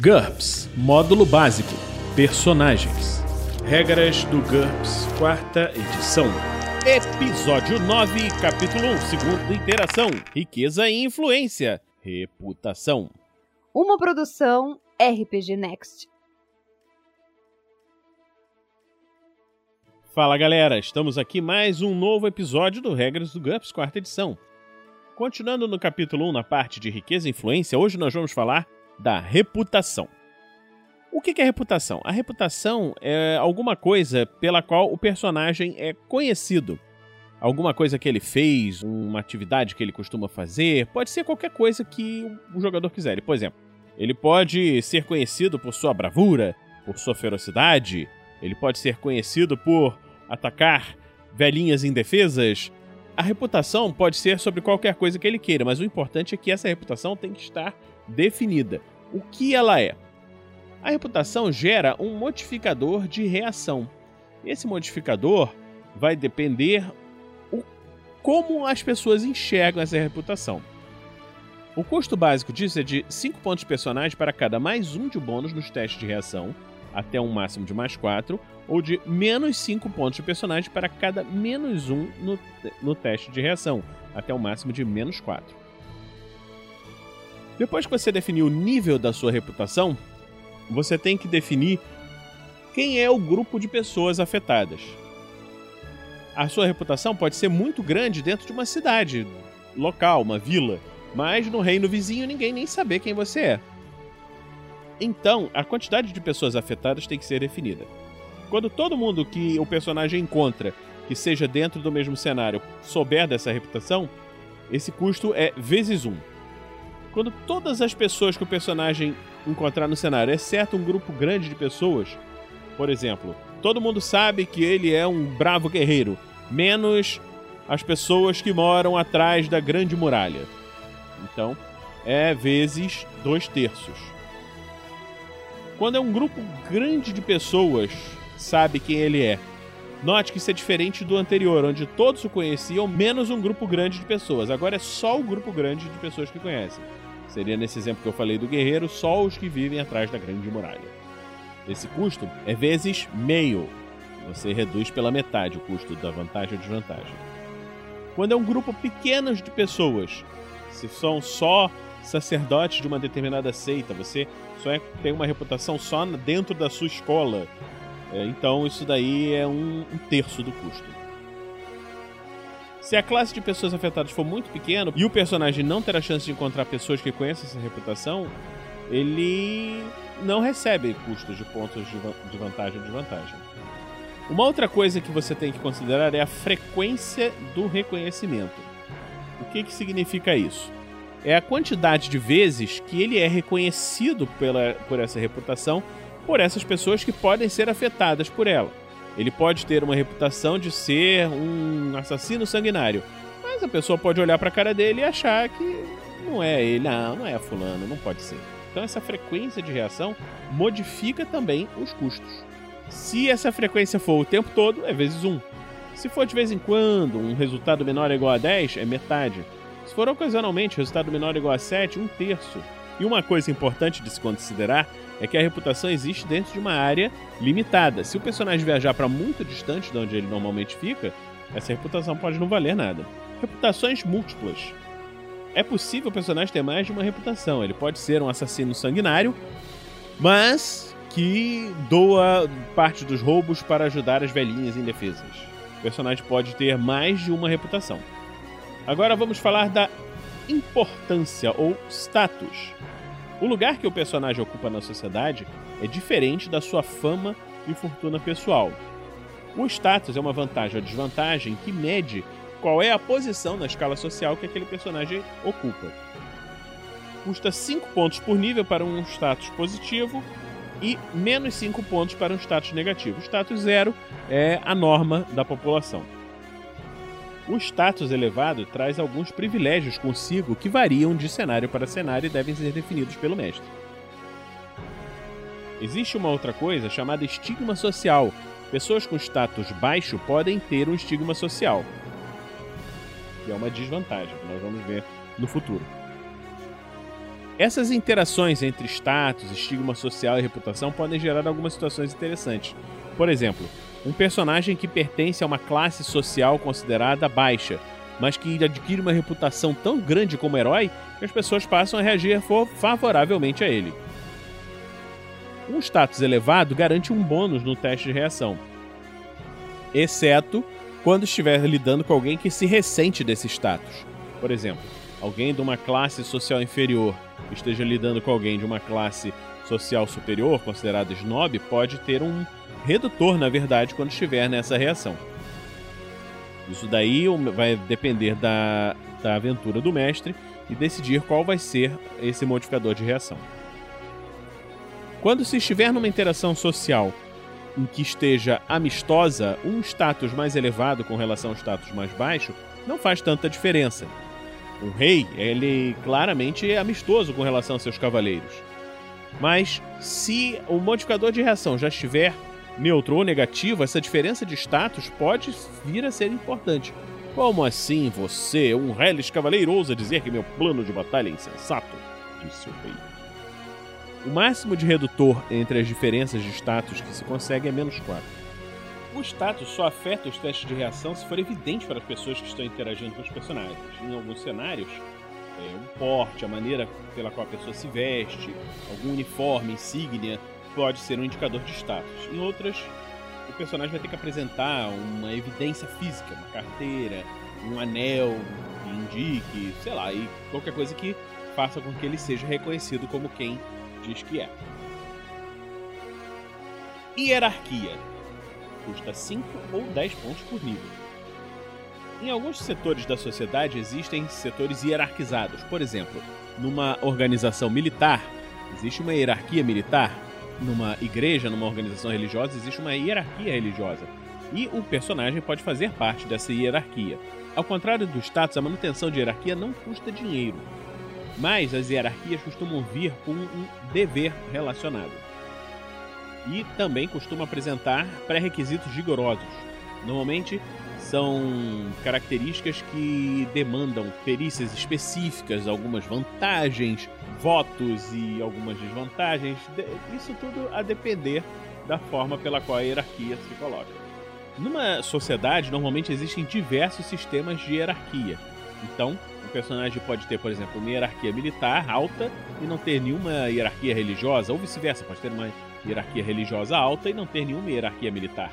GURPS Módulo Básico Personagens Regras do GURPS, quarta edição. Episódio 9, capítulo 1, segunda interação. Riqueza e influência. Reputação. Uma produção RPG Next. Fala galera, estamos aqui mais um novo episódio do Regras do GURPS, quarta edição. Continuando no capítulo 1, na parte de riqueza e influência, hoje nós vamos falar da reputação. O que é reputação? A reputação é alguma coisa pela qual o personagem é conhecido. Alguma coisa que ele fez, uma atividade que ele costuma fazer, pode ser qualquer coisa que o jogador quiser. Por exemplo, ele pode ser conhecido por sua bravura, por sua ferocidade, ele pode ser conhecido por atacar velhinhas indefesas. A reputação pode ser sobre qualquer coisa que ele queira, mas o importante é que essa reputação tem que estar definida. O que ela é? A reputação gera um modificador de reação. Esse modificador vai depender o como as pessoas enxergam essa reputação. O custo básico disso é de 5 pontos de personagem para cada mais um de bônus nos testes de reação, até um máximo de mais 4, ou de menos 5 pontos de personagem para cada menos 1 no, no teste de reação, até um máximo de menos 4. Depois que você definir o nível da sua reputação, você tem que definir quem é o grupo de pessoas afetadas. A sua reputação pode ser muito grande dentro de uma cidade local, uma vila, mas no reino vizinho ninguém nem saber quem você é. Então, a quantidade de pessoas afetadas tem que ser definida. Quando todo mundo que o personagem encontra, que seja dentro do mesmo cenário, souber dessa reputação, esse custo é vezes um. Quando todas as pessoas que o personagem encontrar no cenário, exceto um grupo grande de pessoas, por exemplo, todo mundo sabe que ele é um bravo guerreiro, menos as pessoas que moram atrás da grande muralha. Então, é vezes dois terços. Quando é um grupo grande de pessoas, sabe quem ele é. Note que isso é diferente do anterior, onde todos o conheciam, menos um grupo grande de pessoas. Agora é só o grupo grande de pessoas que conhecem. Seria nesse exemplo que eu falei do guerreiro, só os que vivem atrás da grande muralha. Esse custo é vezes meio. Você reduz pela metade o custo da vantagem ou desvantagem. Quando é um grupo pequeno de pessoas, se são só sacerdotes de uma determinada seita, você só é, tem uma reputação só dentro da sua escola. É, então isso daí é um, um terço do custo. Se a classe de pessoas afetadas for muito pequeno e o personagem não ter a chance de encontrar pessoas que conheçam essa reputação, ele não recebe custos de pontos de vantagem ou desvantagem. Uma outra coisa que você tem que considerar é a frequência do reconhecimento. O que, que significa isso? É a quantidade de vezes que ele é reconhecido pela, por essa reputação por essas pessoas que podem ser afetadas por ela. Ele pode ter uma reputação de ser um assassino sanguinário, mas a pessoa pode olhar para a cara dele e achar que não é ele, não, não é fulano, não pode ser. Então essa frequência de reação modifica também os custos. Se essa frequência for o tempo todo, é vezes 1. Se for de vez em quando, um resultado menor é igual a 10, é metade. Se for ocasionalmente, resultado menor é igual a 7, um terço. E uma coisa importante de se considerar é que a reputação existe dentro de uma área limitada. Se o personagem viajar para muito distante de onde ele normalmente fica, essa reputação pode não valer nada. Reputações múltiplas. É possível o personagem ter mais de uma reputação. Ele pode ser um assassino sanguinário, mas que doa parte dos roubos para ajudar as velhinhas indefesas. O personagem pode ter mais de uma reputação. Agora vamos falar da importância ou status. O lugar que o personagem ocupa na sociedade é diferente da sua fama e fortuna pessoal. O status é uma vantagem ou desvantagem que mede qual é a posição na escala social que aquele personagem ocupa. Custa 5 pontos por nível para um status positivo e menos 5 pontos para um status negativo. O status 0 é a norma da população. O status elevado traz alguns privilégios consigo que variam de cenário para cenário e devem ser definidos pelo mestre. Existe uma outra coisa chamada estigma social. Pessoas com status baixo podem ter um estigma social, que é uma desvantagem, que nós vamos ver no futuro. Essas interações entre status, estigma social e reputação podem gerar algumas situações interessantes. Por exemplo, um personagem que pertence a uma classe social considerada baixa, mas que adquire uma reputação tão grande como herói que as pessoas passam a reagir favoravelmente a ele. Um status elevado garante um bônus no teste de reação, exceto quando estiver lidando com alguém que se ressente desse status. Por exemplo, alguém de uma classe social inferior esteja lidando com alguém de uma classe social superior, considerado snob, pode ter um redutor, na verdade, quando estiver nessa reação. Isso daí vai depender da, da aventura do mestre e decidir qual vai ser esse modificador de reação. Quando se estiver numa interação social em que esteja amistosa, um status mais elevado com relação ao status mais baixo não faz tanta diferença. Um rei, ele claramente é amistoso com relação aos seus cavaleiros. Mas se o modificador de reação já estiver neutro ou negativo, essa diferença de status pode vir a ser importante. Como assim você, um reles cavaleiro, ousa dizer que meu plano de batalha é insensato? Disse o rei. O máximo de redutor entre as diferenças de status que se consegue é menos 4. O status só afeta os testes de reação se for evidente para as pessoas que estão interagindo com os personagens. Em alguns cenários, é, um porte, a maneira pela qual a pessoa se veste, algum uniforme, insígnia, pode ser um indicador de status. Em outras, o personagem vai ter que apresentar uma evidência física, uma carteira, um anel que indique, sei lá, e qualquer coisa que faça com que ele seja reconhecido como quem diz que é. Hierarquia. Custa 5 ou 10 pontos por nível. Em alguns setores da sociedade existem setores hierarquizados. Por exemplo, numa organização militar, existe uma hierarquia militar numa igreja, numa organização religiosa, existe uma hierarquia religiosa. E o personagem pode fazer parte dessa hierarquia. Ao contrário do status, a manutenção de hierarquia não custa dinheiro. Mas as hierarquias costumam vir com um dever relacionado. E também costuma apresentar pré-requisitos rigorosos. Normalmente são características que demandam perícias específicas, algumas vantagens, votos e algumas desvantagens. Isso tudo a depender da forma pela qual a hierarquia se coloca. Numa sociedade, normalmente existem diversos sistemas de hierarquia. Então, um personagem pode ter, por exemplo, uma hierarquia militar alta e não ter nenhuma hierarquia religiosa, ou vice-versa, pode ter uma hierarquia religiosa alta e não ter nenhuma hierarquia militar.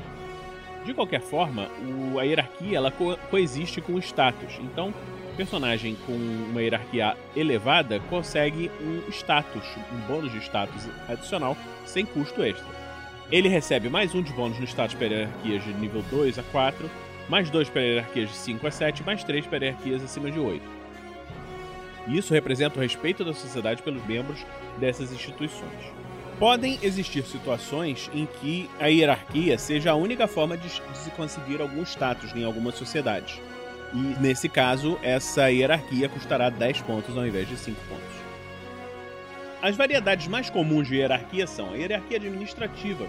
De qualquer forma, o, a hierarquia ela co coexiste com o status. Então, o personagem com uma hierarquia elevada consegue um status, um bônus de status adicional sem custo extra. Ele recebe mais um de bônus no status para hierarquias de nível 2 a 4, mais 2 para hierarquias de 5 a 7, mais 3 para hierarquias acima de 8. Isso representa o respeito da sociedade pelos membros dessas instituições. Podem existir situações em que a hierarquia seja a única forma de, se conseguir algum status em alguma sociedade. E nesse caso, essa hierarquia custará 10 pontos ao invés de 5 pontos. As variedades mais comuns de hierarquia são a hierarquia administrativa,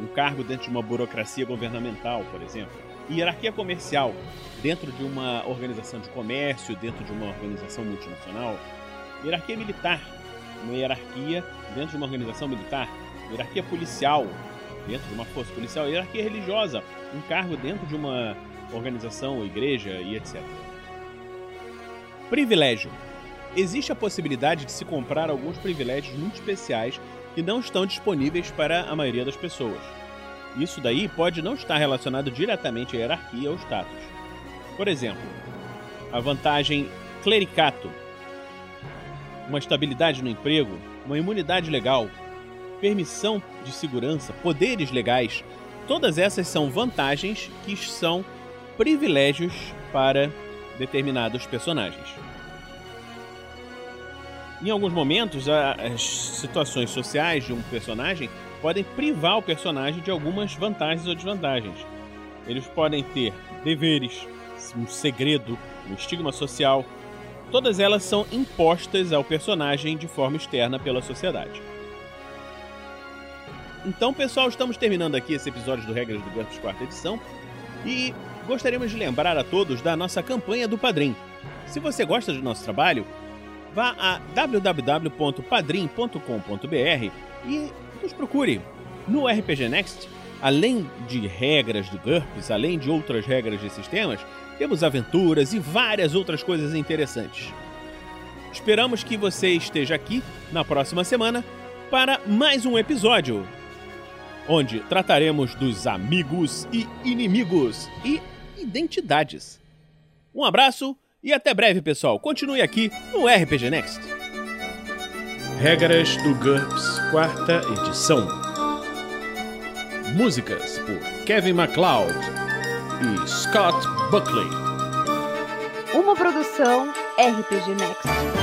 um cargo dentro de uma burocracia governamental, por exemplo, hierarquia comercial, dentro de uma organização de comércio, dentro de uma organização multinacional, hierarquia militar, uma hierarquia dentro de uma organização militar, hierarquia policial dentro de uma força policial, hierarquia religiosa, um cargo dentro de uma organização, igreja e etc. Privilégio. Existe a possibilidade de se comprar alguns privilégios muito especiais que não estão disponíveis para a maioria das pessoas. Isso daí pode não estar relacionado diretamente à hierarquia ou status. Por exemplo, a vantagem clericato, uma estabilidade no emprego, uma imunidade legal, permissão de segurança, poderes legais, todas essas são vantagens que são privilégios para determinados personagens. Em alguns momentos, as situações sociais de um personagem podem privar o personagem de algumas vantagens ou desvantagens. Eles podem ter deveres, um segredo, um estigma social, Todas elas são impostas ao personagem de forma externa pela sociedade. Então, pessoal, estamos terminando aqui esse episódio do Regras do GURPS quarta edição e gostaríamos de lembrar a todos da nossa campanha do Padrim. Se você gosta do nosso trabalho, vá a www.padrim.com.br e nos procure. No RPG Next, além de regras do GURPS, além de outras regras de sistemas, temos aventuras e várias outras coisas interessantes. Esperamos que você esteja aqui na próxima semana para mais um episódio, onde trataremos dos amigos e inimigos e identidades. Um abraço e até breve, pessoal. Continue aqui no RPG Next. Regras do GURPS, quarta edição. Músicas por Kevin MacLeod e Scott Buckley. Uma produção RPG Next.